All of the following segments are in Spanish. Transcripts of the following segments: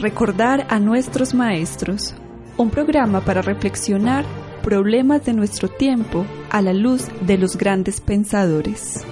Recordar a nuestros maestros, un programa para reflexionar problemas de nuestro tiempo a la luz de los grandes pensadores.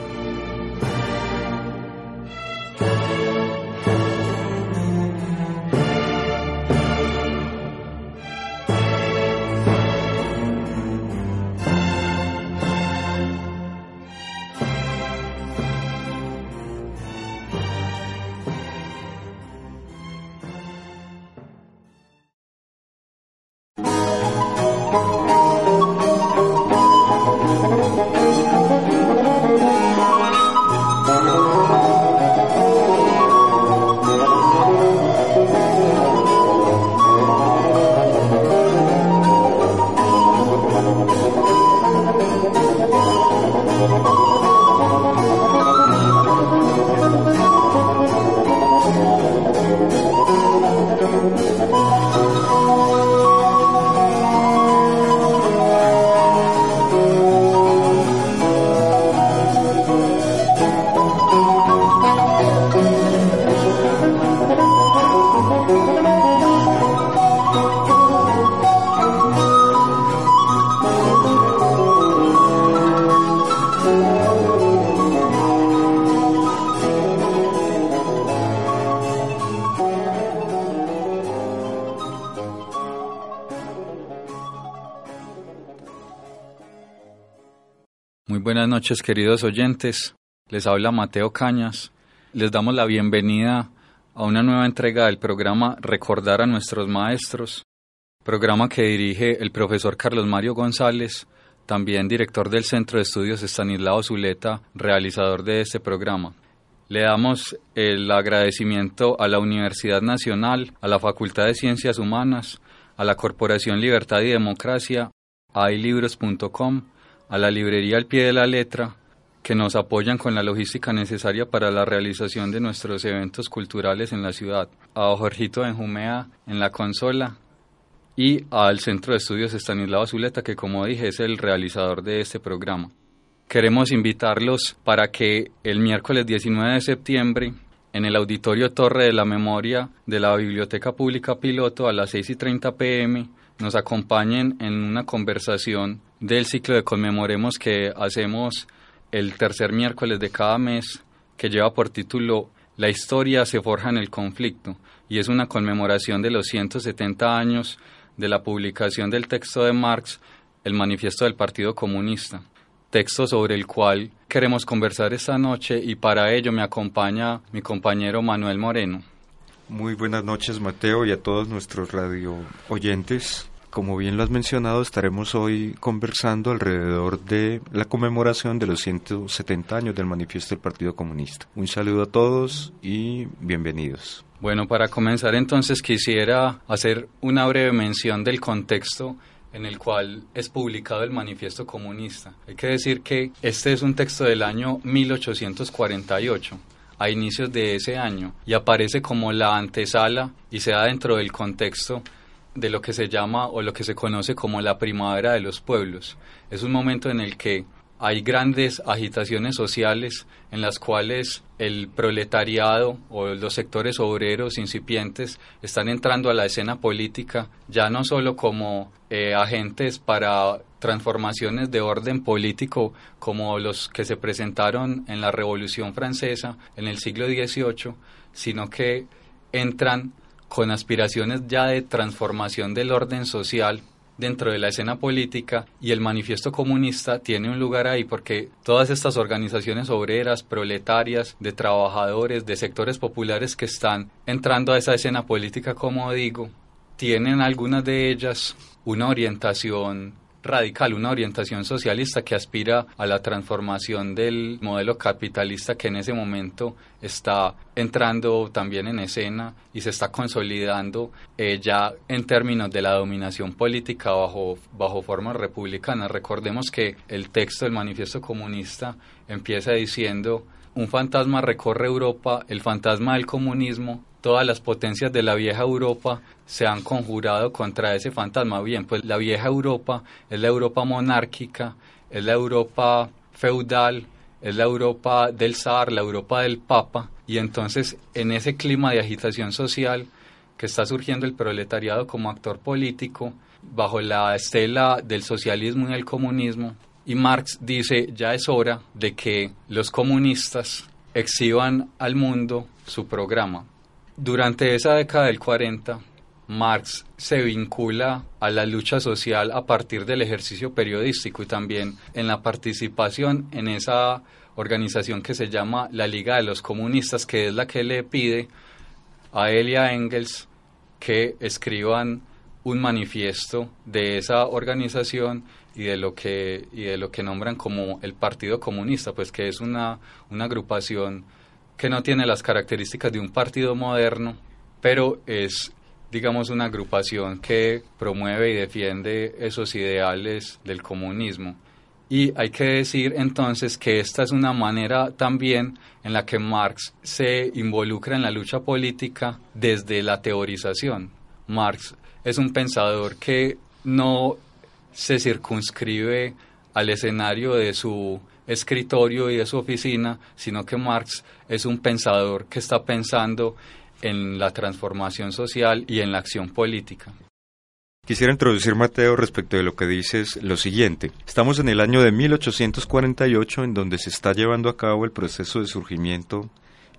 Buenas noches queridos oyentes. Les habla Mateo Cañas. Les damos la bienvenida a una nueva entrega del programa Recordar a nuestros maestros, programa que dirige el profesor Carlos Mario González, también director del Centro de Estudios Estanislao Zuleta, realizador de este programa. Le damos el agradecimiento a la Universidad Nacional, a la Facultad de Ciencias Humanas, a la Corporación Libertad y Democracia, a ilibros.com, a la librería al pie de la letra, que nos apoyan con la logística necesaria para la realización de nuestros eventos culturales en la ciudad, a Jorgito Benjumea en la consola y al Centro de Estudios Estanislao Zuleta, que como dije es el realizador de este programa. Queremos invitarlos para que el miércoles 19 de septiembre, en el Auditorio Torre de la Memoria de la Biblioteca Pública Piloto a las 6 y 30 pm, nos acompañen en una conversación del ciclo de Conmemoremos que hacemos el tercer miércoles de cada mes, que lleva por título La historia se forja en el conflicto, y es una conmemoración de los 170 años de la publicación del texto de Marx, el Manifiesto del Partido Comunista, texto sobre el cual queremos conversar esta noche y para ello me acompaña mi compañero Manuel Moreno. Muy buenas noches Mateo y a todos nuestros radio oyentes. Como bien lo has mencionado, estaremos hoy conversando alrededor de la conmemoración de los 170 años del manifiesto del Partido Comunista. Un saludo a todos y bienvenidos. Bueno, para comenzar entonces quisiera hacer una breve mención del contexto en el cual es publicado el manifiesto comunista. Hay que decir que este es un texto del año 1848 a inicios de ese año y aparece como la antesala y se da dentro del contexto de lo que se llama o lo que se conoce como la primavera de los pueblos. Es un momento en el que hay grandes agitaciones sociales en las cuales el proletariado o los sectores obreros incipientes están entrando a la escena política ya no solo como eh, agentes para transformaciones de orden político como los que se presentaron en la Revolución Francesa en el siglo XVIII, sino que entran con aspiraciones ya de transformación del orden social dentro de la escena política y el manifiesto comunista tiene un lugar ahí porque todas estas organizaciones obreras, proletarias, de trabajadores, de sectores populares que están entrando a esa escena política, como digo, tienen algunas de ellas una orientación radical, una orientación socialista que aspira a la transformación del modelo capitalista que en ese momento está entrando también en escena y se está consolidando eh, ya en términos de la dominación política bajo, bajo formas republicanas. Recordemos que el texto del manifiesto comunista empieza diciendo un fantasma recorre Europa, el fantasma del comunismo, todas las potencias de la vieja Europa se han conjurado contra ese fantasma. Bien, pues la vieja Europa es la Europa monárquica, es la Europa feudal, es la Europa del zar, la Europa del papa, y entonces en ese clima de agitación social que está surgiendo el proletariado como actor político bajo la estela del socialismo y el comunismo. Y Marx dice, ya es hora de que los comunistas exhiban al mundo su programa. Durante esa década del 40, Marx se vincula a la lucha social a partir del ejercicio periodístico y también en la participación en esa organización que se llama la Liga de los Comunistas, que es la que le pide a él y a Engels que escriban un manifiesto de esa organización y de lo que y de lo que nombran como el Partido Comunista, pues que es una, una agrupación que no tiene las características de un partido moderno, pero es digamos una agrupación que promueve y defiende esos ideales del comunismo. Y hay que decir entonces que esta es una manera también en la que Marx se involucra en la lucha política desde la teorización. Marx es un pensador que no se circunscribe al escenario de su escritorio y de su oficina, sino que Marx es un pensador que está pensando en la transformación social y en la acción política. Quisiera introducir, Mateo, respecto de lo que dices, lo siguiente. Estamos en el año de 1848, en donde se está llevando a cabo el proceso de surgimiento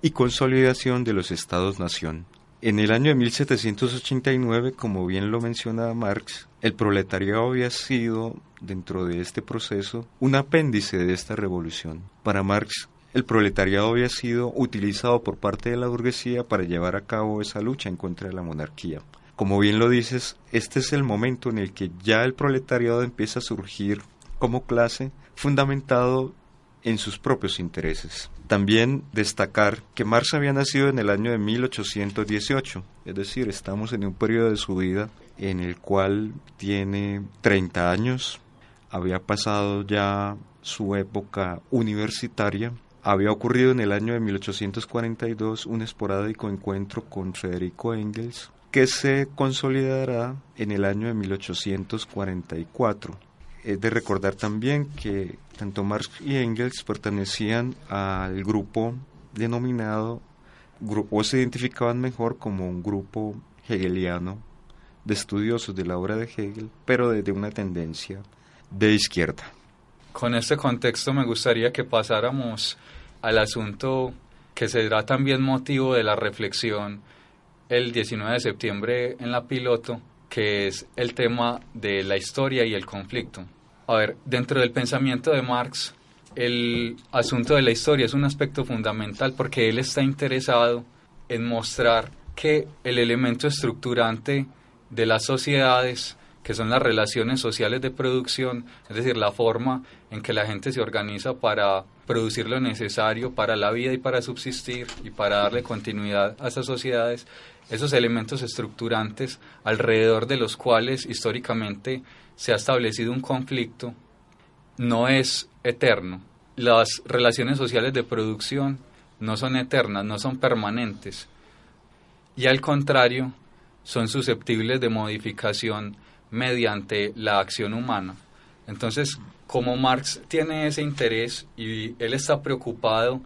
y consolidación de los estados-nación. En el año de 1789, como bien lo menciona Marx, el proletariado había sido, dentro de este proceso, un apéndice de esta revolución. Para Marx, el proletariado había sido utilizado por parte de la burguesía para llevar a cabo esa lucha en contra de la monarquía. Como bien lo dices, este es el momento en el que ya el proletariado empieza a surgir como clase fundamentado en sus propios intereses. También destacar que Marx había nacido en el año de 1818, es decir, estamos en un periodo de su vida en el cual tiene 30 años, había pasado ya su época universitaria, había ocurrido en el año de 1842 un esporádico encuentro con Federico Engels, que se consolidará en el año de 1844. Es de recordar también que tanto Marx y Engels pertenecían al grupo denominado, o se identificaban mejor como un grupo hegeliano de estudiosos de la obra de Hegel, pero desde una tendencia de izquierda. Con este contexto me gustaría que pasáramos al asunto que será también motivo de la reflexión el 19 de septiembre en la piloto, que es el tema de la historia y el conflicto. A ver, dentro del pensamiento de Marx, el asunto de la historia es un aspecto fundamental porque él está interesado en mostrar que el elemento estructurante de las sociedades, que son las relaciones sociales de producción, es decir, la forma en que la gente se organiza para producir lo necesario para la vida y para subsistir y para darle continuidad a esas sociedades, esos elementos estructurantes alrededor de los cuales históricamente se ha establecido un conflicto no es eterno. Las relaciones sociales de producción no son eternas, no son permanentes y al contrario son susceptibles de modificación mediante la acción humana. Entonces, como Marx tiene ese interés y él está preocupado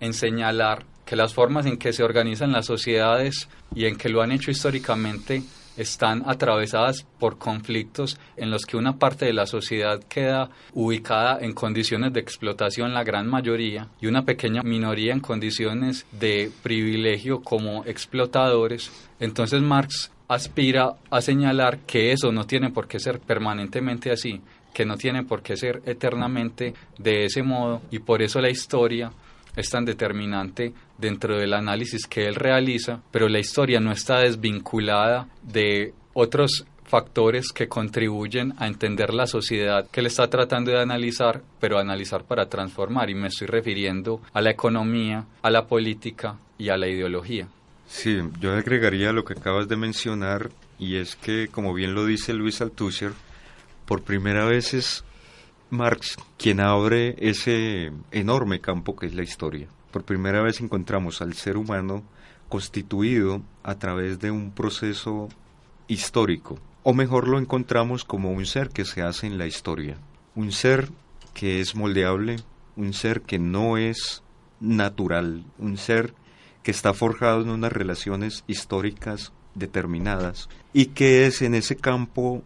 en señalar que las formas en que se organizan las sociedades y en que lo han hecho históricamente están atravesadas por conflictos en los que una parte de la sociedad queda ubicada en condiciones de explotación, la gran mayoría, y una pequeña minoría en condiciones de privilegio como explotadores. Entonces Marx aspira a señalar que eso no tiene por qué ser permanentemente así, que no tiene por qué ser eternamente de ese modo, y por eso la historia es tan determinante dentro del análisis que él realiza, pero la historia no está desvinculada de otros factores que contribuyen a entender la sociedad que él está tratando de analizar, pero analizar para transformar, y me estoy refiriendo a la economía, a la política y a la ideología. Sí, yo agregaría lo que acabas de mencionar, y es que, como bien lo dice Luis Althusser, por primera vez es Marx quien abre ese enorme campo que es la historia. Por primera vez encontramos al ser humano constituido a través de un proceso histórico, o mejor lo encontramos como un ser que se hace en la historia, un ser que es moldeable, un ser que no es natural, un ser que está forjado en unas relaciones históricas determinadas y que es en ese campo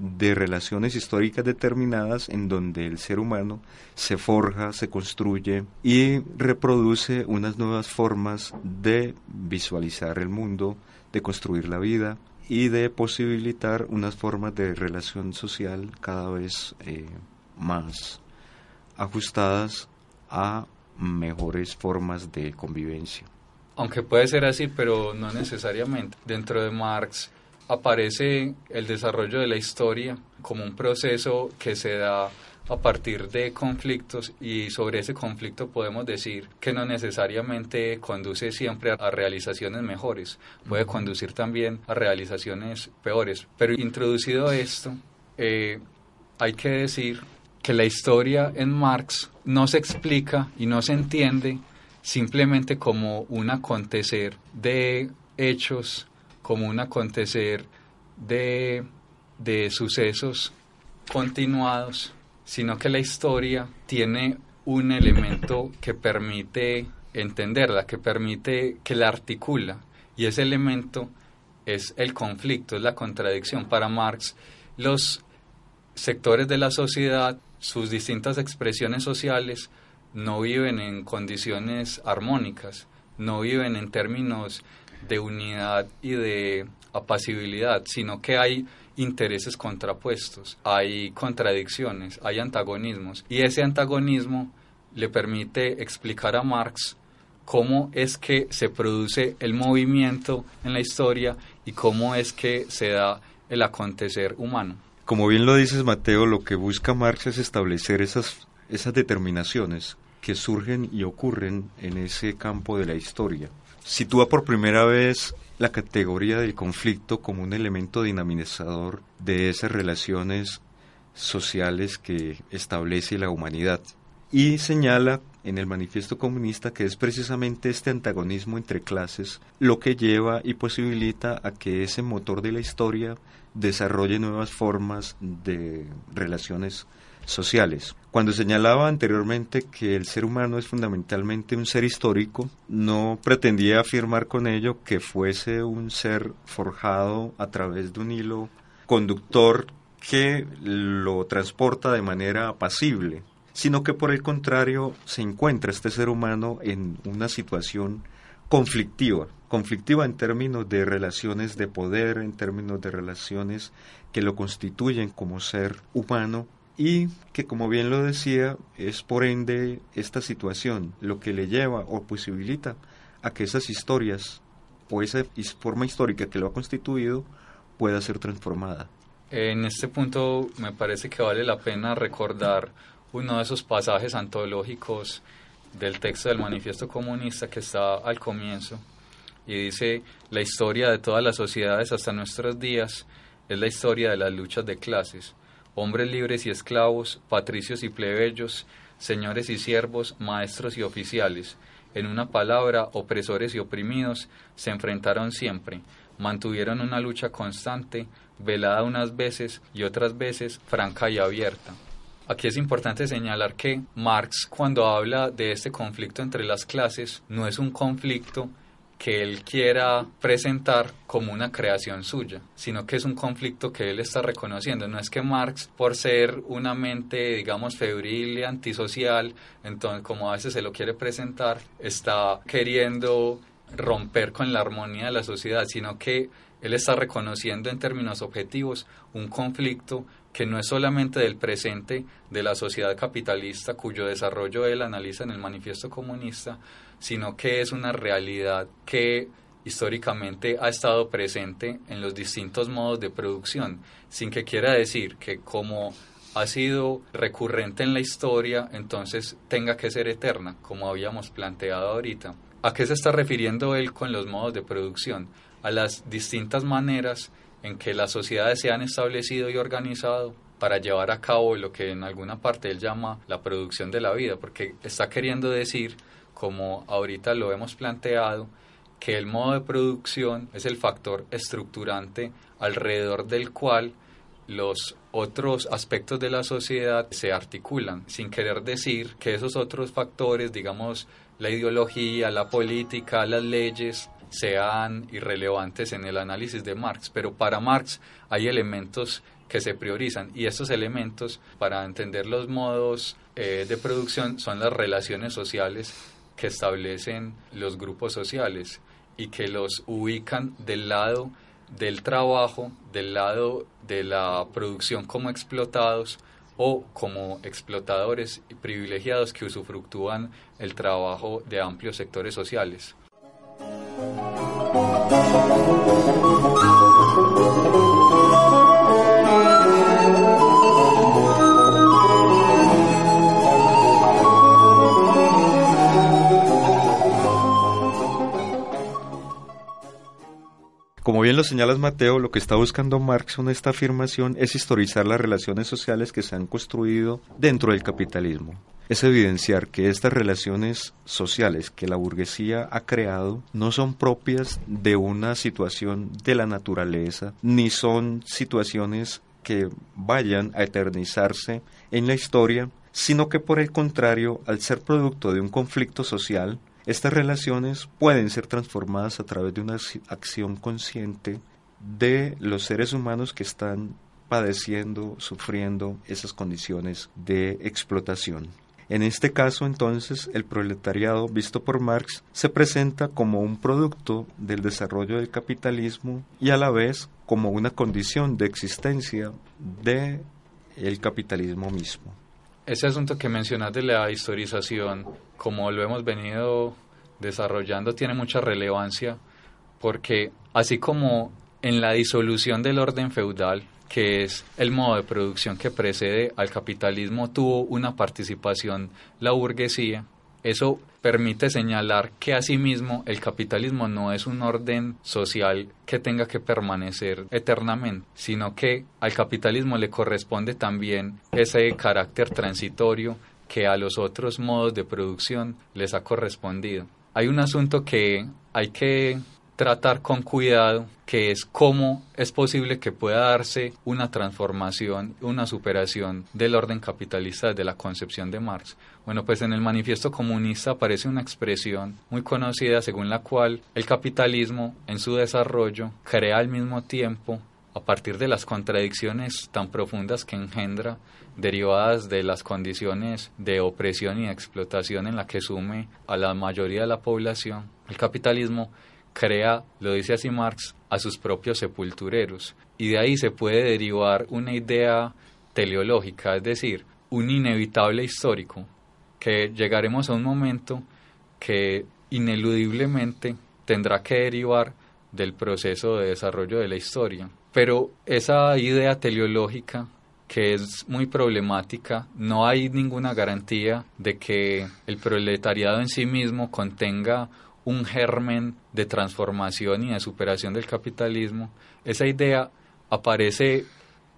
de relaciones históricas determinadas en donde el ser humano se forja, se construye y reproduce unas nuevas formas de visualizar el mundo, de construir la vida y de posibilitar unas formas de relación social cada vez eh, más ajustadas a mejores formas de convivencia. Aunque puede ser así, pero no necesariamente. Dentro de Marx aparece el desarrollo de la historia como un proceso que se da a partir de conflictos y sobre ese conflicto podemos decir que no necesariamente conduce siempre a realizaciones mejores, puede conducir también a realizaciones peores. Pero introducido esto, eh, hay que decir que la historia en Marx no se explica y no se entiende simplemente como un acontecer de hechos, como un acontecer de, de sucesos continuados, sino que la historia tiene un elemento que permite entenderla, que permite, que la articula, y ese elemento es el conflicto, es la contradicción. Para Marx, los sectores de la sociedad, sus distintas expresiones sociales, no viven en condiciones armónicas, no viven en términos de unidad y de apacibilidad, sino que hay intereses contrapuestos, hay contradicciones, hay antagonismos. Y ese antagonismo le permite explicar a Marx cómo es que se produce el movimiento en la historia y cómo es que se da el acontecer humano. Como bien lo dices, Mateo, lo que busca Marx es establecer esas, esas determinaciones que surgen y ocurren en ese campo de la historia. Sitúa por primera vez la categoría del conflicto como un elemento dinamizador de esas relaciones sociales que establece la humanidad. Y señala en el manifiesto comunista que es precisamente este antagonismo entre clases lo que lleva y posibilita a que ese motor de la historia desarrolle nuevas formas de relaciones sociales. Cuando señalaba anteriormente que el ser humano es fundamentalmente un ser histórico, no pretendía afirmar con ello que fuese un ser forjado a través de un hilo conductor que lo transporta de manera pasible, sino que por el contrario se encuentra este ser humano en una situación conflictiva, conflictiva en términos de relaciones de poder, en términos de relaciones que lo constituyen como ser humano y que como bien lo decía es por ende esta situación lo que le lleva o posibilita a que esas historias o esa forma histórica que lo ha constituido pueda ser transformada. En este punto me parece que vale la pena recordar uno de esos pasajes antológicos del texto del manifiesto comunista que está al comienzo y dice la historia de todas las sociedades hasta nuestros días es la historia de las luchas de clases hombres libres y esclavos, patricios y plebeyos, señores y siervos, maestros y oficiales, en una palabra, opresores y oprimidos, se enfrentaron siempre, mantuvieron una lucha constante, velada unas veces y otras veces franca y abierta. Aquí es importante señalar que Marx cuando habla de este conflicto entre las clases no es un conflicto que él quiera presentar como una creación suya, sino que es un conflicto que él está reconociendo. No es que Marx, por ser una mente, digamos, febril y antisocial, entonces, como a veces se lo quiere presentar, está queriendo romper con la armonía de la sociedad, sino que él está reconociendo en términos objetivos un conflicto que no es solamente del presente de la sociedad capitalista, cuyo desarrollo él analiza en el manifiesto comunista, sino que es una realidad que históricamente ha estado presente en los distintos modos de producción, sin que quiera decir que como ha sido recurrente en la historia, entonces tenga que ser eterna, como habíamos planteado ahorita. ¿A qué se está refiriendo él con los modos de producción? A las distintas maneras en que las sociedades se han establecido y organizado para llevar a cabo lo que en alguna parte él llama la producción de la vida, porque está queriendo decir como ahorita lo hemos planteado, que el modo de producción es el factor estructurante alrededor del cual los otros aspectos de la sociedad se articulan, sin querer decir que esos otros factores, digamos, la ideología, la política, las leyes, sean irrelevantes en el análisis de Marx, pero para Marx hay elementos que se priorizan y estos elementos para entender los modos eh, de producción son las relaciones sociales que establecen los grupos sociales y que los ubican del lado del trabajo, del lado de la producción como explotados o como explotadores privilegiados que usufructúan el trabajo de amplios sectores sociales. Como bien lo señalas Mateo, lo que está buscando Marx con esta afirmación es historizar las relaciones sociales que se han construido dentro del capitalismo. Es evidenciar que estas relaciones sociales que la burguesía ha creado no son propias de una situación de la naturaleza, ni son situaciones que vayan a eternizarse en la historia, sino que por el contrario, al ser producto de un conflicto social, estas relaciones pueden ser transformadas a través de una acción consciente de los seres humanos que están padeciendo, sufriendo esas condiciones de explotación. En este caso, entonces, el proletariado, visto por Marx, se presenta como un producto del desarrollo del capitalismo y a la vez como una condición de existencia del el capitalismo mismo. Ese asunto que mencionas de la historización, como lo hemos venido desarrollando, tiene mucha relevancia porque así como en la disolución del orden feudal, que es el modo de producción que precede al capitalismo, tuvo una participación la burguesía, eso permite señalar que asimismo el capitalismo no es un orden social que tenga que permanecer eternamente, sino que al capitalismo le corresponde también ese carácter transitorio que a los otros modos de producción les ha correspondido. Hay un asunto que hay que tratar con cuidado, que es cómo es posible que pueda darse una transformación, una superación del orden capitalista desde la concepción de Marx. Bueno, pues en el manifiesto comunista aparece una expresión muy conocida según la cual el capitalismo en su desarrollo crea al mismo tiempo a partir de las contradicciones tan profundas que engendra, derivadas de las condiciones de opresión y explotación en la que sume a la mayoría de la población, el capitalismo crea, lo dice así Marx, a sus propios sepultureros. Y de ahí se puede derivar una idea teleológica, es decir, un inevitable histórico, que llegaremos a un momento que ineludiblemente tendrá que derivar del proceso de desarrollo de la historia. Pero esa idea teleológica que es muy problemática, no hay ninguna garantía de que el proletariado en sí mismo contenga un germen de transformación y de superación del capitalismo, esa idea aparece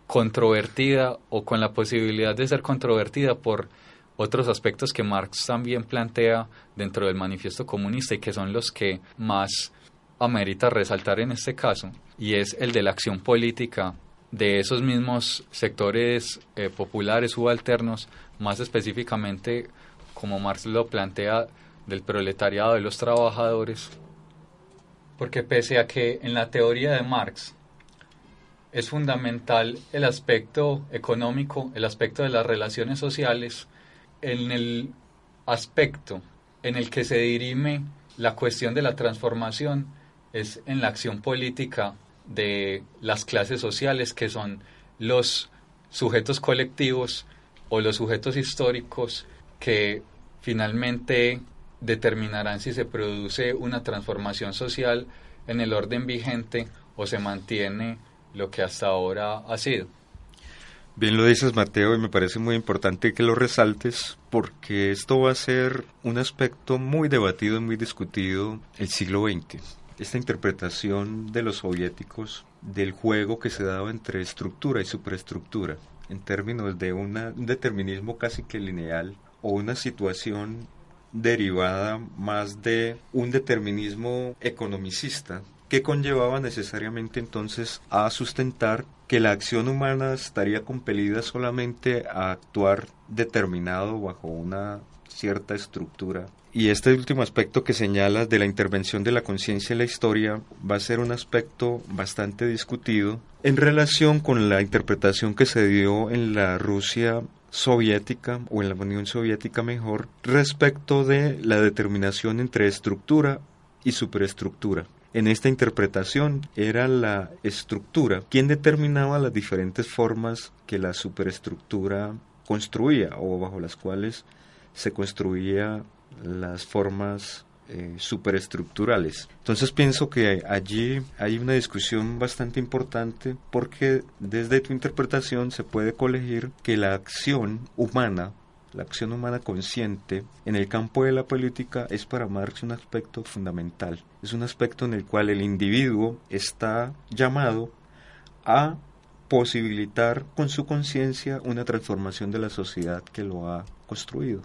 controvertida o con la posibilidad de ser controvertida por otros aspectos que Marx también plantea dentro del manifiesto comunista y que son los que más amerita resaltar en este caso, y es el de la acción política de esos mismos sectores eh, populares subalternos, más específicamente como Marx lo plantea del proletariado de los trabajadores, porque pese a que en la teoría de Marx es fundamental el aspecto económico, el aspecto de las relaciones sociales, en el aspecto en el que se dirime la cuestión de la transformación es en la acción política de las clases sociales que son los sujetos colectivos o los sujetos históricos que finalmente determinarán si se produce una transformación social en el orden vigente o se mantiene lo que hasta ahora ha sido. Bien lo dices Mateo y me parece muy importante que lo resaltes porque esto va a ser un aspecto muy debatido y muy discutido el siglo XX. Esta interpretación de los soviéticos del juego que se daba entre estructura y superestructura en términos de un determinismo casi que lineal o una situación derivada más de un determinismo economicista que conllevaba necesariamente entonces a sustentar que la acción humana estaría compelida solamente a actuar determinado bajo una cierta estructura. Y este último aspecto que señalas de la intervención de la conciencia en la historia va a ser un aspecto bastante discutido en relación con la interpretación que se dio en la Rusia soviética o en la Unión Soviética mejor respecto de la determinación entre estructura y superestructura. En esta interpretación era la estructura quien determinaba las diferentes formas que la superestructura construía o bajo las cuales se construía las formas eh, superestructurales. Entonces pienso que allí hay una discusión bastante importante porque desde tu interpretación se puede colegir que la acción humana, la acción humana consciente en el campo de la política es para Marx un aspecto fundamental. Es un aspecto en el cual el individuo está llamado a posibilitar con su conciencia una transformación de la sociedad que lo ha construido.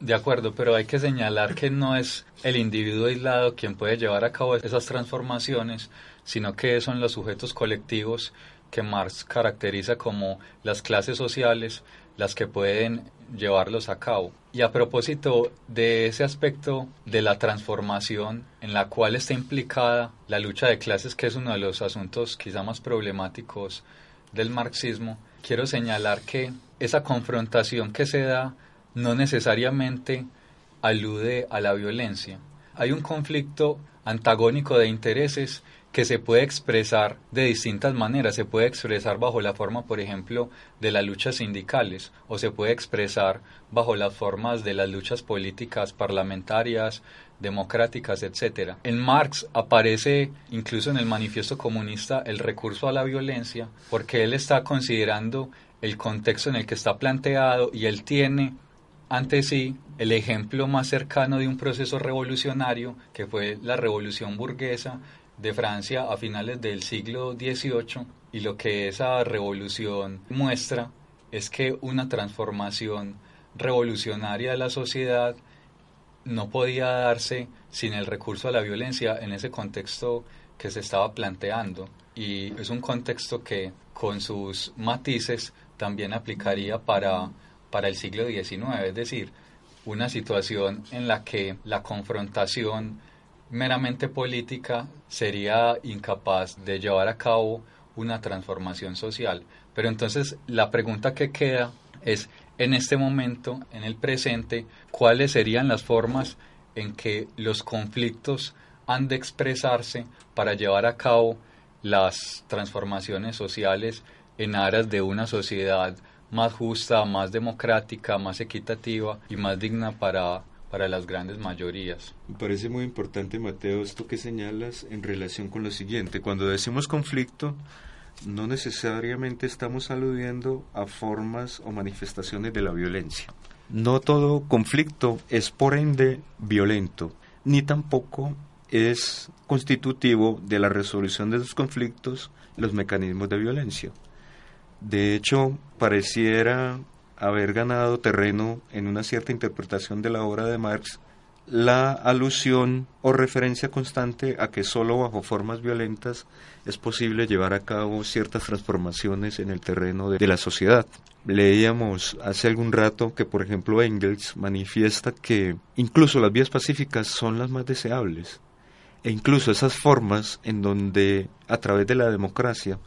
De acuerdo, pero hay que señalar que no es el individuo aislado quien puede llevar a cabo esas transformaciones, sino que son los sujetos colectivos que Marx caracteriza como las clases sociales las que pueden llevarlos a cabo. Y a propósito de ese aspecto de la transformación en la cual está implicada la lucha de clases, que es uno de los asuntos quizá más problemáticos del marxismo, quiero señalar que esa confrontación que se da no necesariamente alude a la violencia. Hay un conflicto antagónico de intereses que se puede expresar de distintas maneras. Se puede expresar bajo la forma, por ejemplo, de las luchas sindicales o se puede expresar bajo las formas de las luchas políticas parlamentarias, democráticas, etc. En Marx aparece incluso en el manifiesto comunista el recurso a la violencia porque él está considerando el contexto en el que está planteado y él tiene ante sí el ejemplo más cercano de un proceso revolucionario que fue la revolución burguesa de Francia a finales del siglo XVIII y lo que esa revolución muestra es que una transformación revolucionaria de la sociedad no podía darse sin el recurso a la violencia en ese contexto que se estaba planteando. Y es un contexto que con sus matices también aplicaría para para el siglo XIX, es decir, una situación en la que la confrontación meramente política sería incapaz de llevar a cabo una transformación social. Pero entonces la pregunta que queda es, en este momento, en el presente, ¿cuáles serían las formas en que los conflictos han de expresarse para llevar a cabo las transformaciones sociales en aras de una sociedad más justa, más democrática, más equitativa y más digna para, para las grandes mayorías. Me parece muy importante, Mateo, esto que señalas en relación con lo siguiente. Cuando decimos conflicto, no necesariamente estamos aludiendo a formas o manifestaciones de la violencia. No todo conflicto es por ende violento, ni tampoco es constitutivo de la resolución de los conflictos los mecanismos de violencia. De hecho, pareciera haber ganado terreno en una cierta interpretación de la obra de Marx la alusión o referencia constante a que sólo bajo formas violentas es posible llevar a cabo ciertas transformaciones en el terreno de, la sociedad. Leíamos hace algún rato que, por ejemplo, Engels manifiesta que incluso las vías pacíficas son las más deseables, e incluso esas formas en donde, a través de la democracia,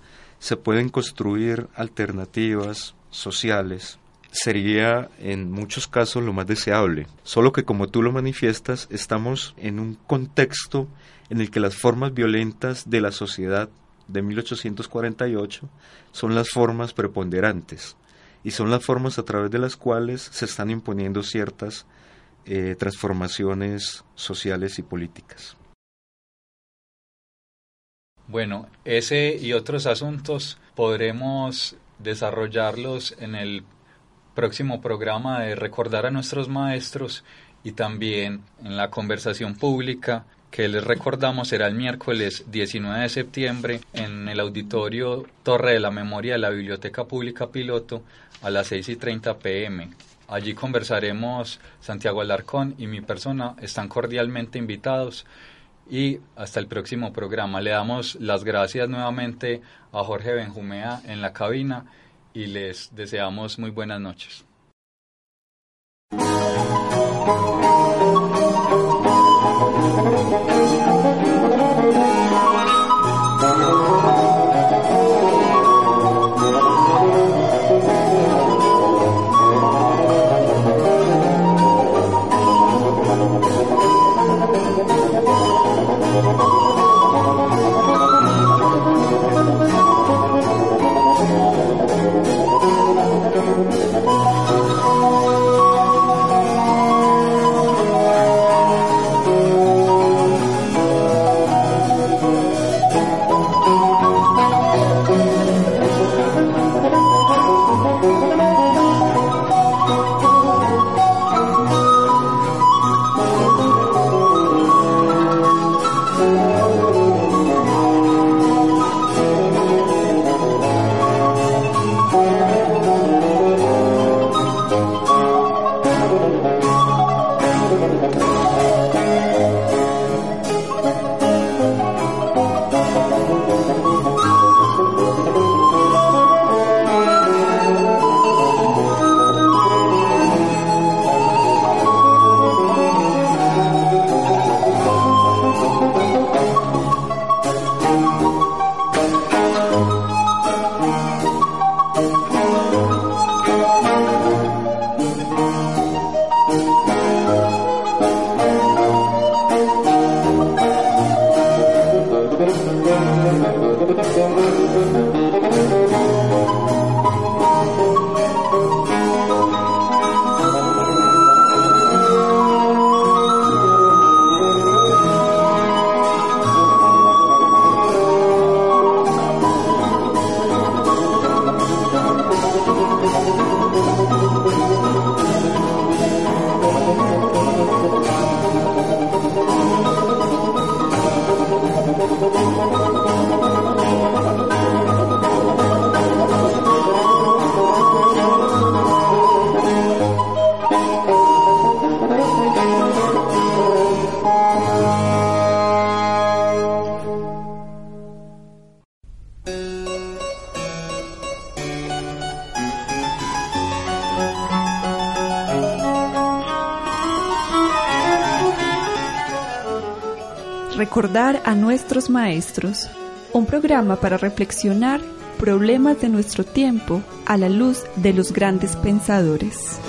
se pueden construir alternativas sociales sería en muchos casos lo más deseable. Solo que como tú lo manifiestas, estamos en un contexto en el que las formas violentas de la sociedad de 1848 son las formas preponderantes y son las formas a través de las cuales se están imponiendo ciertas eh, transformaciones sociales y políticas. Bueno, ese y otros asuntos podremos desarrollarlos en el próximo programa de Recordar a nuestros maestros y también en la conversación pública que les recordamos será el miércoles 19 de septiembre en el auditorio Torre de la Memoria de la Biblioteca Pública Piloto a las 6 y 30 pm. Allí conversaremos Santiago Alarcón y mi persona están cordialmente invitados y hasta el próximo programa. Le damos las gracias nuevamente a Jorge Benjumea en la cabina y les deseamos muy buenas noches. Recordar a nuestros maestros, un programa para reflexionar problemas de nuestro tiempo a la luz de los grandes pensadores.